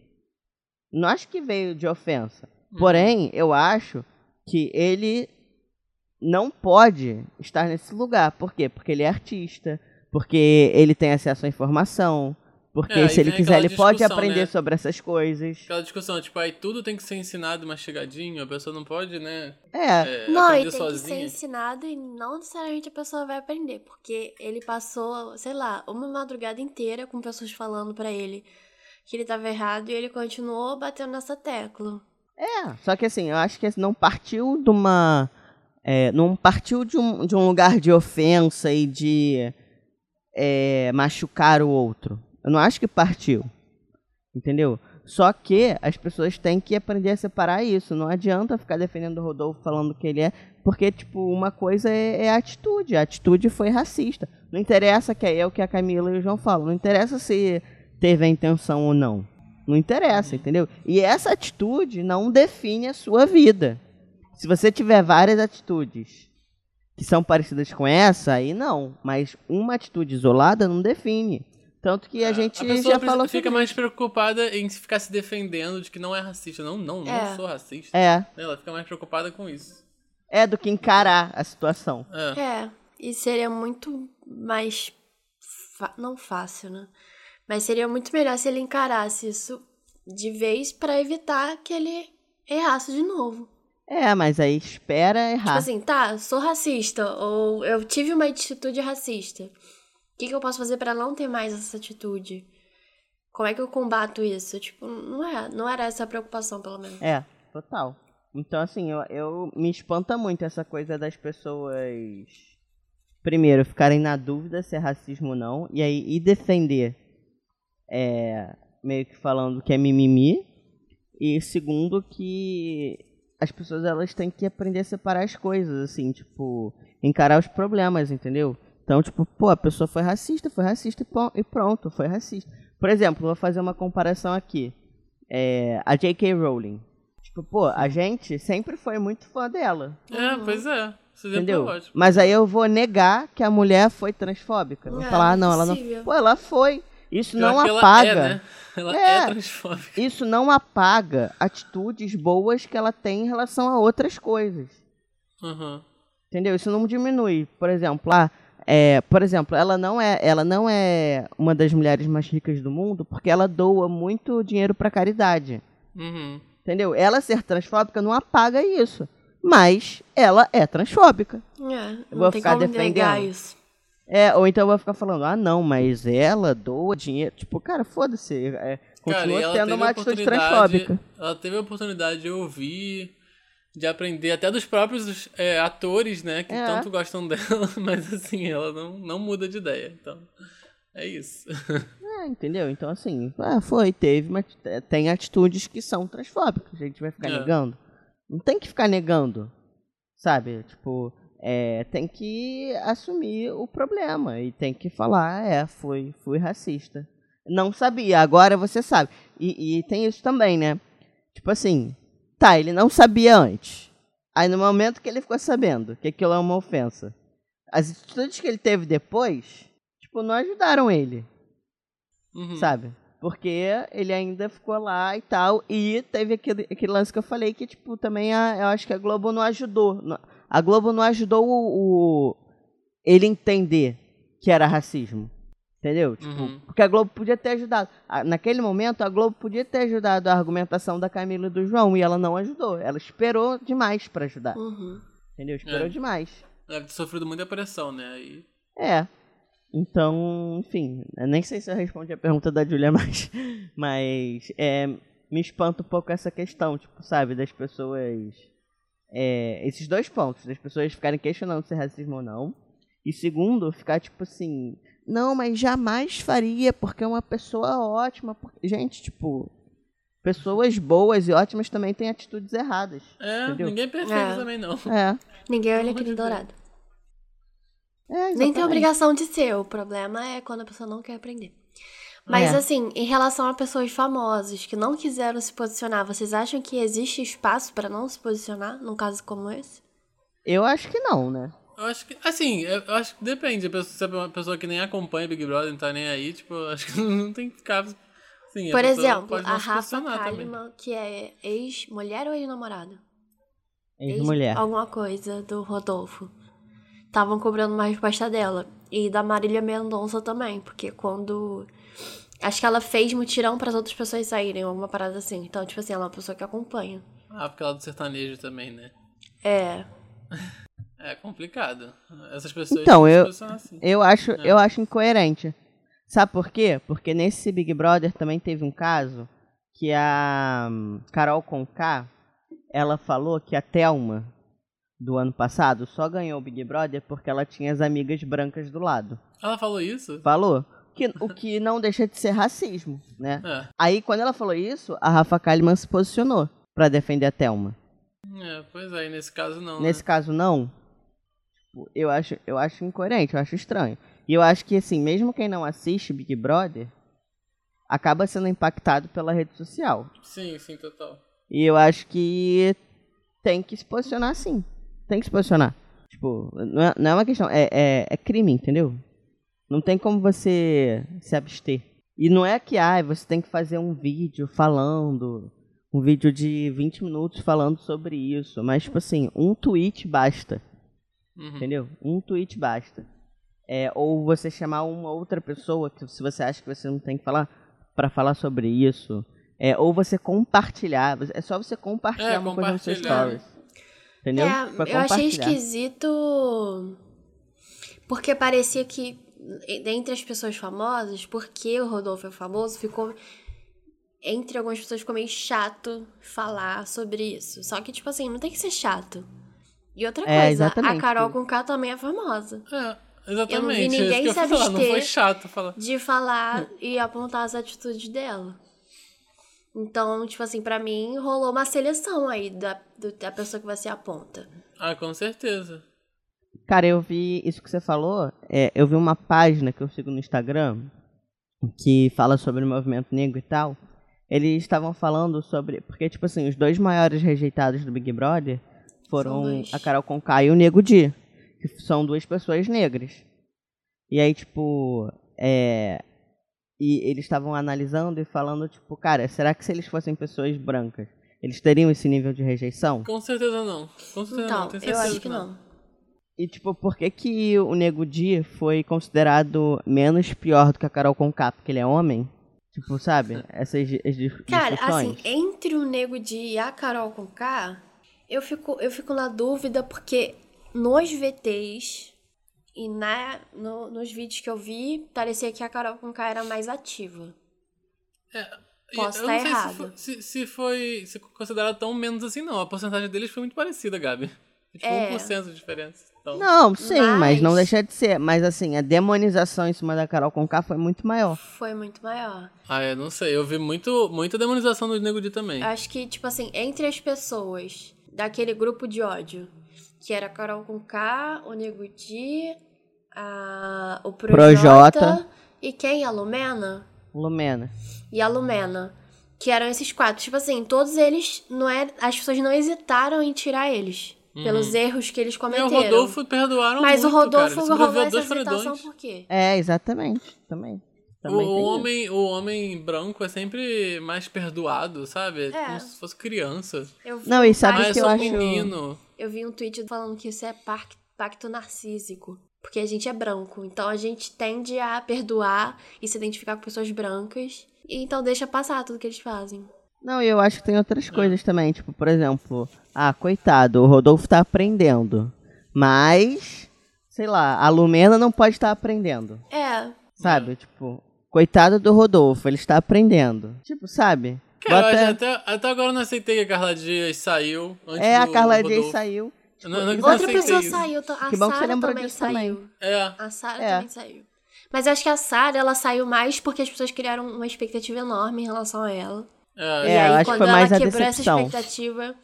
S3: Não acho que veio de ofensa. Porém, eu acho que ele não pode estar nesse lugar. Por quê? Porque ele é artista, porque ele tem acesso à informação, porque
S2: É,
S3: se ele quiser ele pode aprender
S2: né?
S3: sobre essas coisas.
S2: Aquela discussão, tipo, aí tudo tem que ser ensinado mastigadinho, a pessoa não pode, né?
S3: É,
S2: é,
S1: Não, e tem que ser
S2: sozinha.
S1: ensinado e não necessariamente a pessoa vai aprender, porque ele passou, sei lá, uma madrugada inteira com pessoas falando pra ele que ele tava errado e ele continuou batendo nessa tecla.
S3: É, só que assim, eu acho que não partiu de uma. é, não partiu de um, de um lugar de ofensa e de é, machucar o outro. Eu não acho que partiu. Entendeu? Só que as pessoas têm que aprender a separar isso. Não adianta ficar defendendo o Rodolfo falando que ele é. Porque, tipo, uma coisa é, é a atitude. A atitude foi racista. Não interessa que é o que a Camila e o João falam. Não interessa se teve a intenção ou não. Não interessa, entendeu? E essa atitude não define a sua vida. Se você tiver várias atitudes que são parecidas com essa, aí não. Mas uma atitude isolada não define. Tanto que a
S2: É,
S3: gente
S2: a
S3: já falou
S2: fica
S3: sobre
S2: mais preocupada em ficar se defendendo de que não é racista. Não, não, não
S1: É.
S2: sou racista.
S3: É,
S2: Ela fica mais preocupada com isso.
S3: é do que encarar a situação.
S2: É.
S1: É, e seria muito mais. Não fácil, né? Mas seria muito melhor se ele encarasse isso de vez pra evitar que ele errasse de novo.
S3: É, mas aí espera
S1: Tipo
S3: errar.
S1: assim, tá, sou racista, ou eu tive uma atitude racista. O que, que eu posso fazer pra não ter mais essa atitude? Como é que eu combato isso? Tipo, não, é, não era essa a preocupação, pelo menos.
S3: É, total. Então, assim, eu, eu me espanta muito essa coisa das pessoas. Primeiro, ficarem na dúvida se é racismo ou não, e aí e defender, é, meio que falando que é mimimi, e segundo, que as pessoas elas têm que aprender a separar as coisas, assim, tipo, encarar os problemas, entendeu? Então, tipo, pô, a pessoa foi racista, foi racista e pronto, foi racista. Por exemplo, vou fazer uma comparação aqui. É, a J.K. Rowling. Tipo, pô, a gente sempre foi muito fã dela.
S2: É, pois é.
S3: Entendeu?
S2: é ótimo.
S3: Mas aí eu vou negar que a mulher foi transfóbica. Vou
S1: É,
S3: falar, ah, não, ela não. Pô, ela foi. Isso não
S2: ela
S3: apaga.
S2: é, né? Ela
S3: É.
S2: é, transfóbica.
S3: Isso não apaga atitudes boas que ela tem em relação a outras coisas.
S2: Uhum.
S3: Entendeu? Isso não diminui. Por exemplo, lá, é, por exemplo, ela não é, ela não é uma das mulheres mais ricas do mundo porque ela doa muito dinheiro para caridade.
S2: Uhum.
S3: Entendeu? Ela ser transfóbica não apaga isso. Mas ela é transfóbica.
S1: É,
S3: Eu
S1: não
S3: vou
S1: tem
S3: ficar
S1: como negar
S3: defendendo.
S1: isso.
S3: É, ou então eu vou ficar falando, ah não, mas ela doa dinheiro. Tipo, cara, foda-se. É,
S2: Cara,
S3: continua
S2: ela
S3: tendo uma atitude transfóbica.
S2: Ela teve a oportunidade de ouvir, de aprender até dos próprios é, atores, né? Que
S3: É.
S2: tanto gostam dela, mas assim, ela não, não muda de ideia. Então, é isso.
S3: É, entendeu? Então, assim, ah, foi, teve, mas é, tem atitudes que são transfóbicas. A gente vai ficar
S2: É.
S3: negando. Não tem que ficar negando, sabe? Tipo, é, tem que assumir o problema e tem que falar, é, fui, fui racista. Não sabia, agora você sabe. E, e tem isso também, né? Tipo assim, tá, ele não sabia antes. Aí no momento que ele ficou sabendo que aquilo é uma ofensa, as atitudes que ele teve depois, tipo, não ajudaram ele
S2: Uhum.
S3: sabe? Porque ele ainda ficou lá e tal. E teve aquele, aquele lance que eu falei que, tipo, também a, eu acho que a Globo não ajudou. Não- A Globo não ajudou o, o- ele entender que era racismo. Entendeu? Tipo,
S2: Uhum.
S3: porque a Globo podia ter ajudado. Naquele momento, a Globo podia ter ajudado a argumentação da Camila e do João. E ela não ajudou. Ela esperou demais pra ajudar.
S1: Uhum.
S3: Entendeu? Esperou
S2: É.
S3: demais.
S2: Deve ter sofrido muita pressão, né? Aí,
S3: É. Então, enfim, nem sei se eu respondi a pergunta da Julia mais, mas é, me espanta um pouco essa questão, tipo, sabe, das pessoas. É, esses dois pontos, das pessoas ficarem questionando se é racismo ou não. E segundo, ficar tipo assim, não, mas jamais faria, porque é uma pessoa ótima. porque-" Gente, tipo, pessoas boas e ótimas também têm atitudes erradas.
S2: é,
S3: Entendeu?
S2: ninguém é perfeito
S1: É.
S2: também, não.
S3: É.
S1: Ninguém olha aquele dourado.
S3: é
S1: Nem tem obrigação de ser. O problema é quando a pessoa não quer aprender. Mas
S3: É.
S1: assim, em relação a pessoas famosas que não quiseram se posicionar, vocês acham que existe espaço pra não se posicionar num caso como esse?
S3: Eu acho que não, né?
S2: Eu acho que, assim, eu acho que depende. A pessoa- Se é uma pessoa que nem acompanha Big Brother, não tá nem aí, tipo, eu acho que não tem que ficar. Assim, a
S1: Por
S2: pessoa
S1: exemplo, a Rafa. Kalimann, que é ex-mulher ou ex-namorada?
S3: Ex-mulher.
S1: Alguma coisa do Rodolfo. Estavam cobrando uma resposta dela. E da Marília Mendonça também, porque quando. Acho que ela fez mutirão para as outras pessoas saírem, alguma parada assim. Então, tipo assim, ela é uma pessoa que acompanha.
S2: Ah, porque ela é do sertanejo também, né?
S1: É.
S2: É complicado. Essas pessoas
S3: Então, eu-
S2: assim.
S3: Eu acho,
S2: É.
S3: eu acho incoerente. Sabe por quê? Porque nesse Big Brother também teve um caso que a hum, Carol Conká, ela falou que a Thelma do ano passado só ganhou o Big Brother porque ela tinha as amigas brancas do lado.
S2: Ela falou isso?
S3: Falou? Que, o que não deixa de ser racismo, né?
S2: É.
S3: Aí quando ela falou isso, a Rafa Kalimann se posicionou pra defender a Thelma.
S2: É, pois é, e nesse caso não.
S3: Nesse
S2: né?
S3: caso, não. Tipo, Eu acho, eu acho incoerente, eu acho estranho. E eu acho que, assim, mesmo quem não assiste Big Brother, acaba sendo impactado pela rede social.
S2: Sim, sim, total.
S3: E eu acho que tem que se posicionar sim. Tem que se posicionar. Tipo, não é, não é uma questão. É, é, é crime, entendeu? Não tem como você se abster. E não é que ah, você tem que fazer um vídeo falando, um vídeo de 20 minutos falando sobre isso. Mas, tipo assim, um tweet basta.
S2: Uhum.
S3: Entendeu? Um tweet basta. É, ou você chamar uma outra pessoa, que se você acha que você não tem que falar, para falar sobre isso. É, ou você compartilhar. É só você compartilhar
S2: É,
S3: uma coisa no seu
S2: compartilhar.
S3: stories. Entendeu?
S1: É, eu achei
S3: compartilhar.
S1: esquisito. Porque parecia que, dentre as pessoas famosas, porque o Rodolfo é famoso, ficou. Entre algumas pessoas ficou meio chato falar sobre isso. Só que, tipo assim, não tem que ser chato. E outra
S3: É,
S1: coisa, a. Carol com K também é famosa.
S2: É, exatamente.
S1: ninguém
S2: isso que eu
S1: se
S2: ia falar, não foi chato falar.
S1: De falar e apontar as atitudes dela. Então, tipo assim, pra mim rolou uma seleção aí da, da pessoa que você aponta.
S2: Ah, com certeza.
S3: Cara, eu vi isso que você falou. é, eu vi uma página que eu sigo no Instagram que fala sobre o movimento negro e tal. Eles estavam falando sobre. Porque, tipo assim, os dois maiores rejeitados do Big Brother foram a Carol Conká e o Nego Di. Que são duas pessoas negras. E aí, tipo. É. E eles estavam analisando e falando, tipo, cara, será que se eles fossem pessoas brancas, eles teriam esse nível de rejeição?
S2: Com certeza não. Com certeza não.
S1: Então,
S2: Tenho
S1: eu
S2: certeza
S1: acho que não.
S3: E, tipo, por que, que o Nego Di foi considerado menos pior do que a Carol Conká? Porque ele é homem? Tipo, sabe? Essas di- as dis-
S1: Cara, assim,
S3: discussões.
S1: entre o Nego Di e a Carol com K, eu fico, eu fico na dúvida porque nos VTs e na, no- nos vídeos que eu vi, parecia que a Carol com K era mais ativa.
S2: E
S1: Posso
S2: eu
S1: tá errada.
S2: Se foi, se, se foi se considerado tão menos assim, não. A porcentagem deles foi muito parecida, Gabi. Tipo,
S1: É.
S2: 1% de diferença. Então,
S3: Não, sim, mas...
S1: Mas-
S3: não deixa de ser. Mas, assim, a demonização em cima da Carol Conká foi muito maior.
S1: Foi muito maior.
S2: Ah, eu não sei. Eu vi muito, muita demonização do Nego Di também.
S1: Acho que, tipo assim, entre as pessoas daquele grupo de ódio, que era a Carol com K, o Nego Di, a, o Projota,
S3: Projota.
S1: e quem? A Lumena?
S3: Lumena.
S1: e a Lumena. Que eram esses quatro. Tipo assim, todos eles não é. As pessoas não hesitaram em tirar eles. Pelos erros que eles
S2: E o
S1: cometeram.
S2: Rodolfo perdoaram
S1: Mas
S2: muito,
S1: o Rodolfo
S2: cara.
S1: Rolou essa
S2: paredões.
S1: por quê?
S3: É, exatamente. Também.
S2: O,
S3: Também tem
S2: o
S3: isso.
S2: homem, o homem branco é sempre mais perdoado, sabe? É,
S1: É.
S2: como se fosse criança.
S1: Eu vi
S3: Não, e sabe
S2: é
S3: que eu
S2: só
S3: acho-
S2: menino.
S1: Eu vi um tweet falando que isso é pacto narcísico. Porque a gente é branco. Então a gente tende a perdoar e se identificar com pessoas brancas. E então deixa passar tudo que eles fazem.
S3: Não, e eu acho que tem outras coisas também. Tipo, por exemplo, ah, coitado, o Rodolfo tá aprendendo. Mas, sei lá, a Lumena não pode estar aprendendo.
S1: É.
S3: Sabe? Tipo, coitado do Rodolfo, ele está aprendendo. Tipo, sabe?
S2: Cara,
S3: Bota-
S2: eu acho até, até agora eu não aceitei que a Carla Dias saiu. Antes
S3: É, a Carla
S2: Rodolfo.
S3: Dias saiu.
S2: Eu não- não
S1: Outra pessoa
S2: isso.
S1: saiu. A
S3: Que bom que você
S1: Sarah
S3: lembrou
S1: também
S3: disso
S1: saiu.
S3: também.
S2: É,
S1: A Sarah
S3: É.
S1: também saiu. Mas eu acho que a Sarah, ela saiu mais porque as pessoas criaram uma expectativa enorme em relação a ela.
S2: É.
S1: e
S3: É, eu
S1: aí,
S3: acho que
S1: quando
S3: foi
S1: ela
S3: mais a
S1: quebrou
S3: decepção.
S1: essa expectativa,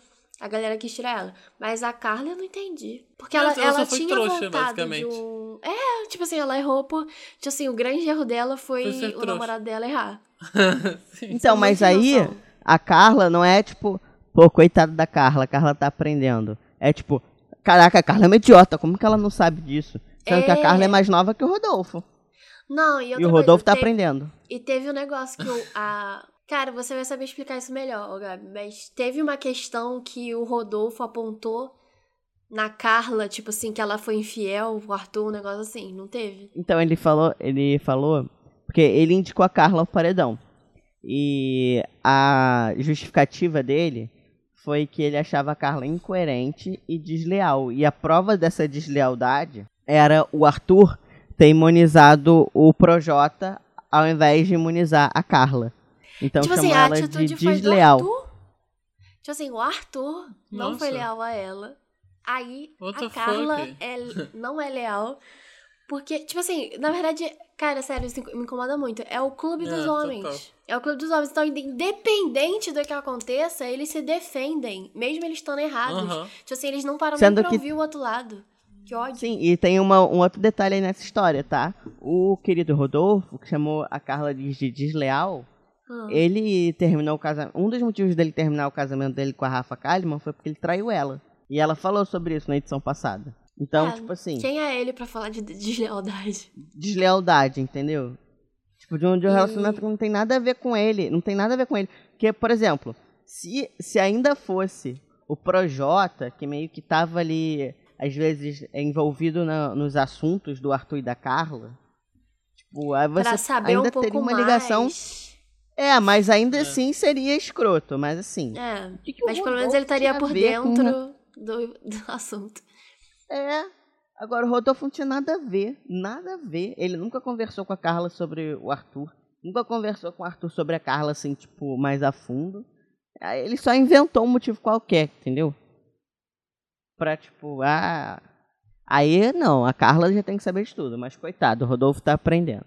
S1: a galera quis tirar ela. Mas a Carla eu não entendi. Porque ela,
S2: ela
S1: ela
S2: só foi
S1: tinha
S2: trouxa, basicamente.
S1: de um... É, tipo assim, ela errou por... Tipo assim, o grande erro dela foi
S2: Foi
S1: o
S2: trouxa.
S1: namorado dela errar.
S2: Sim.
S3: Então, mas aí,
S1: noção.
S3: a Carla não é tipo, pô, coitado da Carla, a Carla tá aprendendo. É tipo, caraca, a Carla é uma idiota, como que ela não sabe disso? Sendo que a
S1: É.
S3: Carla é mais nova que o Rodolfo.
S1: Não, e outra
S3: E o Rodolfo
S1: coisa,
S3: tá
S1: teve-
S3: aprendendo.
S1: E teve um negócio que o, a. Cara, você vai saber explicar isso melhor, Gabi. Mas teve uma questão que o Rodolfo apontou na Carla, tipo assim, que ela foi infiel, o Arthur, um negócio assim, não teve?
S3: Então ele falou, ele falou, porque ele indicou a Carla ao paredão. E a justificativa dele foi que ele achava a Carla incoerente e desleal. E a prova dessa deslealdade era o Arthur ter imunizado o Projota ao invés de imunizar a Carla. Então
S1: tipo
S3: chamou
S1: assim, a
S3: ela de
S1: atitude foi do
S3: desleal.
S1: Arthur. Tipo assim, o Arthur não
S2: Nossa.
S1: foi leal a ela. Aí
S2: What
S1: a Carla é, não é leal. Porque, tipo assim, na verdade, cara, sério, isso me incomoda muito. É o clube
S2: É,
S1: dos
S2: total.
S1: homens. É o clube dos homens. Então, independente do que aconteça, eles se defendem, mesmo eles estando errados. Tipo assim, eles não param
S3: Sendo
S1: nem pra
S3: que-
S1: ouvir o outro lado. Que ódio.
S3: Sim, e tem uma, um outro detalhe aí nessa história, tá? O querido Rodolfo, que chamou a Carla de de desleal,
S1: Ah.
S3: Ele terminou o casamento. Um dos motivos dele terminar o casamento dele com a Rafa Kalimann foi porque ele traiu ela. E ela falou sobre isso na edição passada. Então,
S1: É,
S3: tipo assim,
S1: Quem é ele pra falar de deslealdade?
S3: deslealdade, entendeu? Tipo, de um, de um
S1: E-
S3: relacionamento que não tem nada a ver com ele. Não tem nada a ver com ele. Porque, por exemplo, se, se ainda fosse o Projota, que meio que tava ali, às vezes, envolvido na- nos assuntos do Arthur e da Carla. Tipo, aí você
S1: pra saber
S3: ainda
S1: um pouco
S3: teria uma
S1: mais.
S3: É, mas ainda
S2: É.
S3: assim seria escroto. Mas assim.
S1: É,
S3: que que
S1: mas pelo menos ele estaria por
S3: ver com-
S1: dentro do, do assunto.
S3: É. Agora o Rodolfo não tinha nada a ver. Nada a ver. Ele nunca conversou com a Carla sobre o Arthur. Nunca conversou com o Arthur sobre a Carla, assim, tipo, mais a fundo. Aí Ele só inventou um motivo qualquer, entendeu? Pra, tipo, ah. Aí não, a Carla já tem que saber de tudo, mas coitado, o Rodolfo tá aprendendo.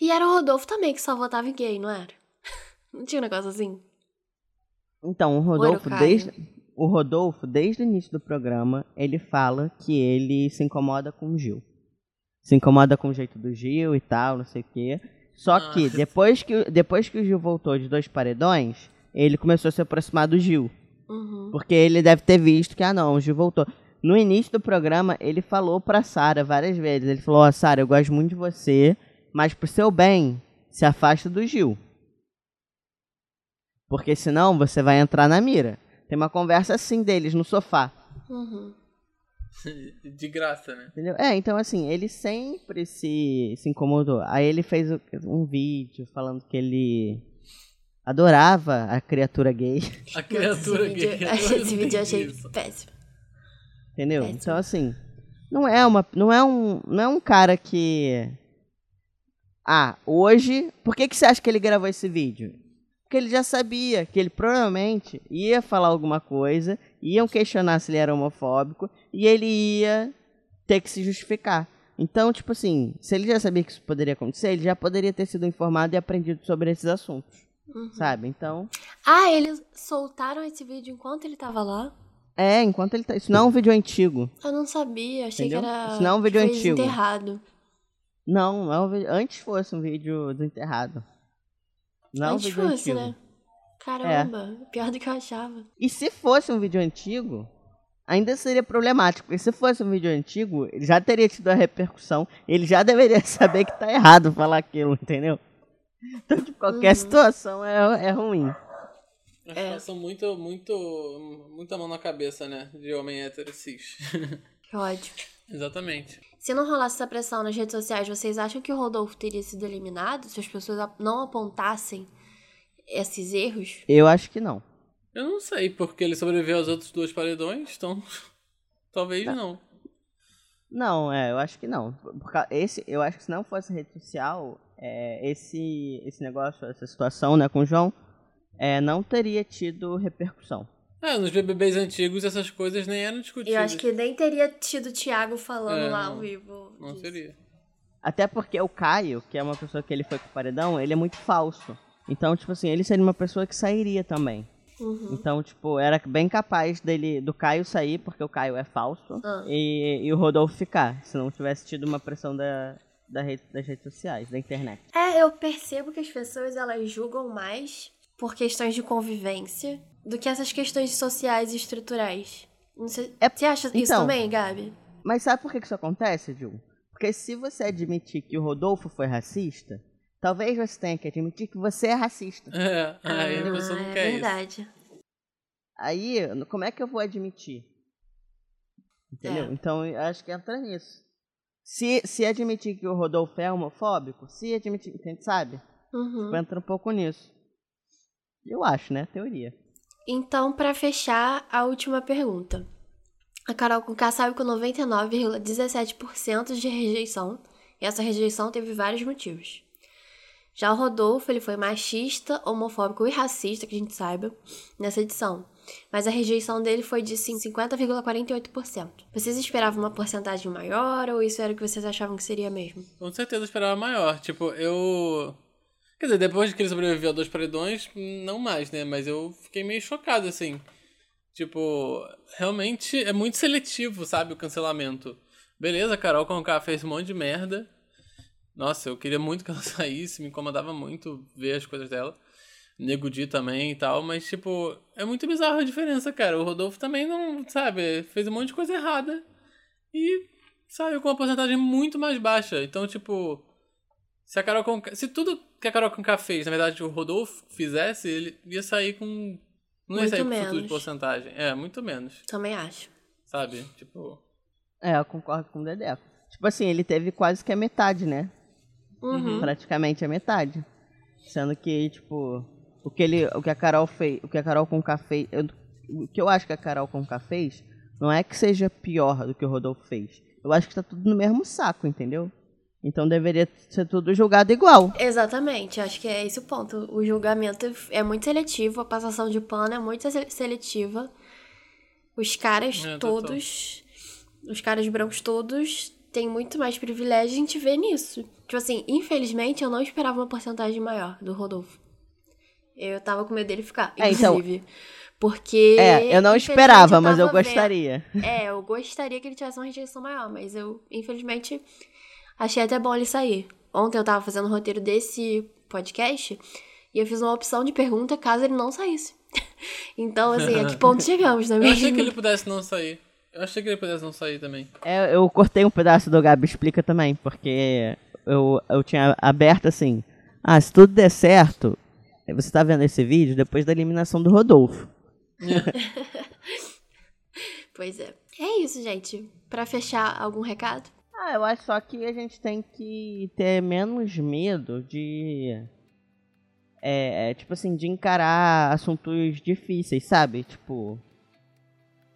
S1: E era o Rodolfo também que só votava em gay, não era? Não tinha um negócio assim?
S3: Então, o Rodolfo,
S1: Caio?
S3: desde, o Rodolfo, desde o início do programa, ele fala que ele se incomoda com o Gil. Se incomoda com o jeito do Gil e tal, não sei o quê. Só
S2: Ah.
S3: que depois que, depois que o Gil voltou de dois paredões, ele começou a se aproximar do Gil.
S1: Uhum.
S3: Porque ele deve ter visto que, ah não, o Gil voltou. No início do programa, ele falou pra Sara várias vezes. Ele falou, ó, Sara, eu gosto muito de você, mas pro seu bem, se afasta do Gil. Porque senão você vai entrar na mira. Tem uma conversa assim deles no sofá.
S1: Uhum.
S2: De graça, né?
S3: Entendeu? É, então assim, ele sempre se, se incomodou. Aí ele fez um vídeo falando que ele adorava a criatura gay.
S2: A criatura
S1: esse
S2: gay.
S1: vídeo, esse vídeo eu achei
S2: isso.
S1: péssimo.
S3: Entendeu?
S1: Péssimo.
S3: Então, assim, não é uma. Não é um. Não é um cara que. Ah, hoje. Por que, que você acha que ele gravou esse vídeo? Porque ele já sabia que ele provavelmente ia falar alguma coisa, iam questionar se ele era homofóbico, e ele ia ter que se justificar. Então, tipo assim, se ele já sabia que isso poderia acontecer, ele já poderia ter sido informado e aprendido sobre esses assuntos.
S1: Uhum.
S3: Sabe? Então.
S1: Ah, eles soltaram esse vídeo enquanto ele tava lá?
S3: É, enquanto ele tá. Isso não é um vídeo antigo.
S1: Eu não sabia, achei
S3: Entendeu?
S1: que era.
S3: Isso não é um vídeo antigo.
S1: desenterrado.
S3: Não, é um vídeo. Antes fosse um vídeo desenterrado. Não é um
S1: Antes
S3: vídeo
S1: fosse,
S3: antigo.
S1: né? Caramba, pior do que eu achava.
S3: E se fosse um vídeo antigo, ainda seria problemático. Porque se fosse um vídeo antigo, ele já teria tido a repercussão. Ele já deveria saber que tá errado falar aquilo, entendeu? Então, tipo, qualquer
S1: Uhum.
S3: situação é, é ruim.
S2: Acho
S1: É.
S2: são muito, muito, muita mão na cabeça, né? De homem hétero cis.
S1: Que ódio.
S2: Exatamente.
S1: Se não rolasse essa pressão nas redes sociais, vocês acham que o Rodolfo teria sido eliminado se as pessoas não apontassem esses erros?
S3: Eu acho que não.
S2: Eu não sei porque ele sobreviveu aos outros dois paredões, então. Talvez não.
S3: Não, é, eu acho que não. Esse, eu acho que se não fosse rede social, é, esse, esse negócio, essa situação, né, com o João, é, não teria tido repercussão.
S2: É, nos BBBs antigos essas coisas nem eram discutidas.
S1: eu acho que nem teria tido o Thiago falando
S2: É,
S1: lá ao vivo.
S2: Não
S1: disso.
S2: seria.
S3: Até porque o Caio, que é uma pessoa que ele foi com o paredão, ele é muito falso. Então, tipo assim, ele seria uma pessoa que sairia também.
S1: Uhum.
S3: Então, tipo, era bem capaz dele do Caio sair, porque o Caio é falso,
S1: Ah.
S3: e, e o Rodolfo ficar, se não tivesse tido uma pressão da, da rede- das redes sociais, da internet.
S1: É, eu percebo que as pessoas elas julgam mais por questões de convivência do que essas questões sociais e estruturais. Sei,
S3: É-
S1: você acha isso
S3: então.
S1: também, Gabi?
S3: Mas sabe por que isso acontece, Ju? Porque se você admitir que o Rodolfo foi racista, talvez você tenha que admitir que você é racista.
S2: É, aí a pessoa não
S1: é
S2: quer isso.
S1: verdade.
S3: Aí, como é que eu vou admitir? Entendeu?
S1: É.
S3: Então, eu acho que entra nisso. Se, se admitir que o Rodolfo é homofóbico, se admitir, sabe?
S1: Uhum.
S3: Entra um pouco nisso. Eu acho, né? Teoria.
S1: Então, pra fechar, a última pergunta. A Carol com K saiu com 99,17% de rejeição. E essa rejeição teve vários motivos. Já o Rodolfo, ele foi machista, homofóbico e racista, que a gente saiba, nessa edição. Mas a rejeição dele foi de 50,48%. Vocês esperavam uma porcentagem maior ou isso era o que vocês achavam que seria mesmo?
S2: Com certeza eu esperava maior. Tipo, eu. Quer dizer, depois que ele sobreviveu a dois paredões, não mais, né? Mas eu fiquei meio chocado, assim. Tipo, realmente é muito seletivo, sabe, o cancelamento. Beleza, Carol Conká fez um monte de merda. Nossa, eu queria muito que ela saísse, me incomodava muito ver as coisas dela. Nego Di também e tal, mas, tipo, é muito bizarro a diferença, cara. O Rodolfo também não, sabe, fez um monte de coisa errada e saiu com uma porcentagem muito mais baixa. Então, tipo, se a Carol Conká, se tudo que a Carol Conká fez, na verdade, o Rodolfo fizesse, ele ia sair com não ia
S1: Muito
S2: sair com
S1: menos.
S2: futuro de porcentagem. É, muito menos,
S1: Também acho.
S2: sabe? Tipo,
S3: É, eu concordo com o Dedé. Tipo assim, ele teve quase que a metade, né?
S1: Uhum.
S3: Praticamente a metade. Sendo que, tipo, o que ele. O que a Carol fez. O que a Carol Conká fez. eu- o que eu acho que a Carol Conká fez não é que seja pior do que o Rodolfo fez. Eu acho que tá tudo no mesmo saco, entendeu? Então deveria ser tudo julgado igual.
S1: Exatamente, acho que é esse o ponto. O julgamento é muito seletivo, a passação de pano é muito se- seletiva. Os caras
S2: É, total.
S1: todos, os caras brancos todos têm muito mais privilégio, a gente vê nisso. Tipo assim, infelizmente eu não esperava uma porcentagem maior do Rodolfo. Eu tava com medo dele ficar,
S3: É, então-
S1: inclusive. Porque.
S3: É, eu não esperava, mas eu
S1: vendo-
S3: gostaria.
S1: É, eu gostaria que ele tivesse uma rejeição maior, mas eu, infelizmente, achei até bom ele sair. Ontem eu tava fazendo o roteiro desse podcast e eu fiz uma opção de pergunta caso ele não saísse. então, assim, a que ponto chegamos, não é
S2: eu achei que ele pudesse não sair. Eu achei que ele pudesse não sair também.
S3: É, eu cortei um pedaço do Gabi Explica também, porque eu, eu tinha aberto assim. Ah, se tudo der certo, você tá vendo esse vídeo depois da eliminação do Rodolfo.
S1: Pois é. É isso, gente. Pra fechar, algum recado?
S3: Ah, eu acho só que a gente tem que ter menos medo de. É, é, tipo assim, de encarar assuntos difíceis, sabe? Tipo.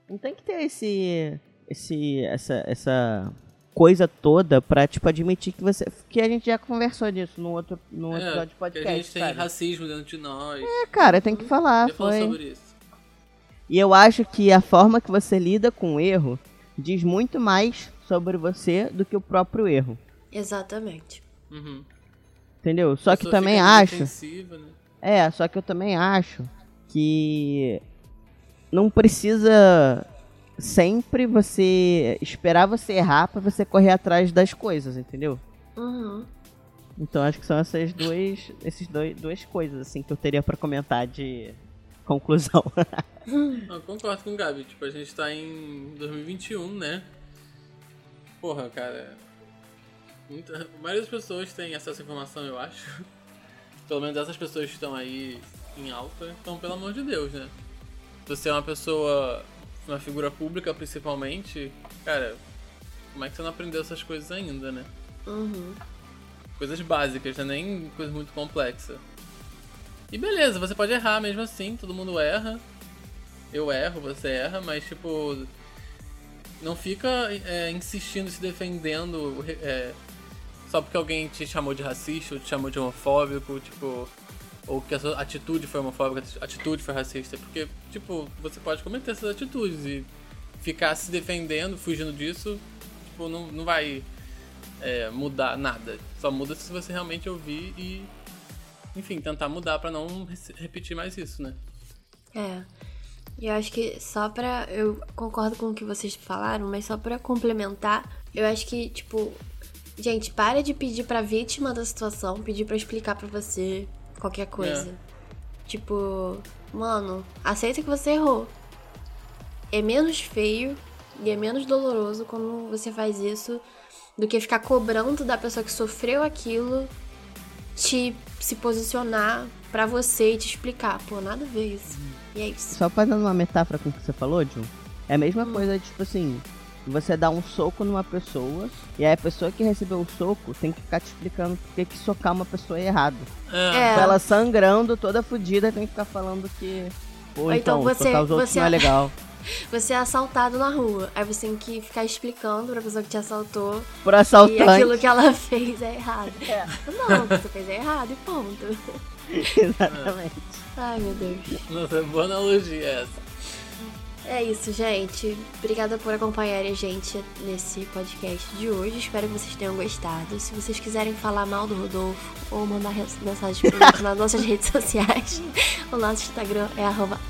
S3: Não tem que ter esse. esse essa, essa coisa toda pra, tipo, admitir que você. Que a gente já conversou disso no outro, no outro
S2: É,
S3: episódio de
S2: que
S3: podcast.
S2: a gente tem
S3: sabe?
S2: racismo dentro de nós.
S3: É, cara, tem que falar.
S2: Já
S3: Foi.
S2: sobre isso.
S3: E eu acho que a forma que você lida com o erro diz muito mais sobre você do que o próprio erro.
S1: Exatamente.
S2: Uhum.
S3: Entendeu? Só que também acho.
S2: né?
S3: É, só que eu também acho que não precisa sempre você esperar você errar pra você correr atrás das coisas, entendeu?
S1: Uhum.
S3: Então acho que são essas duas, esses dois, duas coisas assim que eu teria pra comentar de conclusão.
S2: Eu concordo com o Gabi. Tipo, a gente tá em 2021, né? Porra, cara. Muita... A maioria das pessoas tem acesso à informação, eu acho. Pelo menos essas pessoas que estão aí em alta. Então, pelo amor de Deus, né? Se você é uma pessoa, uma figura pública principalmente, cara, como é que você não aprendeu essas coisas ainda, né?
S1: Uhum.
S2: Coisas básicas, né? nem coisa muito complexa. E beleza, você pode errar mesmo assim, todo mundo erra. Eu erro, você erra, mas tipo. Não fica é, insistindo, se defendendo é, só porque alguém te chamou de racista ou te chamou de homofóbico, tipo. Ou que a sua atitude foi homofóbica, a atitude foi racista. Porque, tipo, você pode cometer essas atitudes e ficar se defendendo, fugindo disso, tipo, não, não vai é, mudar nada. Só muda se você realmente ouvir e, enfim, tentar mudar pra não re- repetir mais isso, né?
S1: É. E eu acho que só pra. Eu concordo com o que vocês falaram, mas só pra complementar, eu acho que, tipo. Gente, para de pedir pra vítima da situação, pedir pra explicar pra você qualquer coisa. Tipo, mano, aceita que você errou. É menos feio e é menos doloroso quando você faz isso do que ficar cobrando da pessoa que sofreu aquilo te se posicionar pra você e te explicar. Pô, nada a ver isso. E é isso.
S3: Só fazendo uma metáfora com o que você falou, John. É a mesma coisa, tipo assim, você dá um soco numa pessoa e aí a pessoa que recebeu o soco tem que ficar te explicando por que que socar uma pessoa é errado.
S1: É.
S3: Ela sangrando, toda fodida, tem que ficar falando que. Pô,
S1: Ou então
S3: então,
S1: você-
S3: socar os outros
S1: você-
S3: não é legal.
S1: Você é assaltado na rua. Aí você tem que ficar explicando pra pessoa que te assaltou
S3: Por
S1: que
S3: assaltante.
S1: aquilo que ela fez é errado. Não, o que você fez é errado e ponto.
S3: Exatamente.
S1: Ai, meu Deus.
S2: Nossa, boa analogia essa.
S1: É isso, gente. Obrigada por acompanharem a gente nesse podcast de hoje. Espero que vocês tenham gostado. Se vocês quiserem falar mal do Rodolfo ou mandar mensagens pra gente nas nossas redes sociais, o nosso Instagram é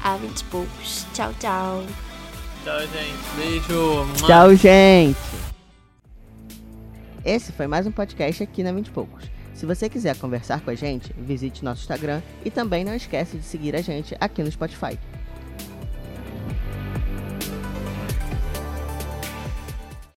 S1: A20poucos. Tchau, tchau.
S2: Tchau, gente. Beijo.
S3: Tchau, gente. Esse foi mais um podcast aqui na 20 e Poucos. Se você quiser conversar com a gente, visite nosso Instagram e também não esquece de seguir a gente aqui no Spotify.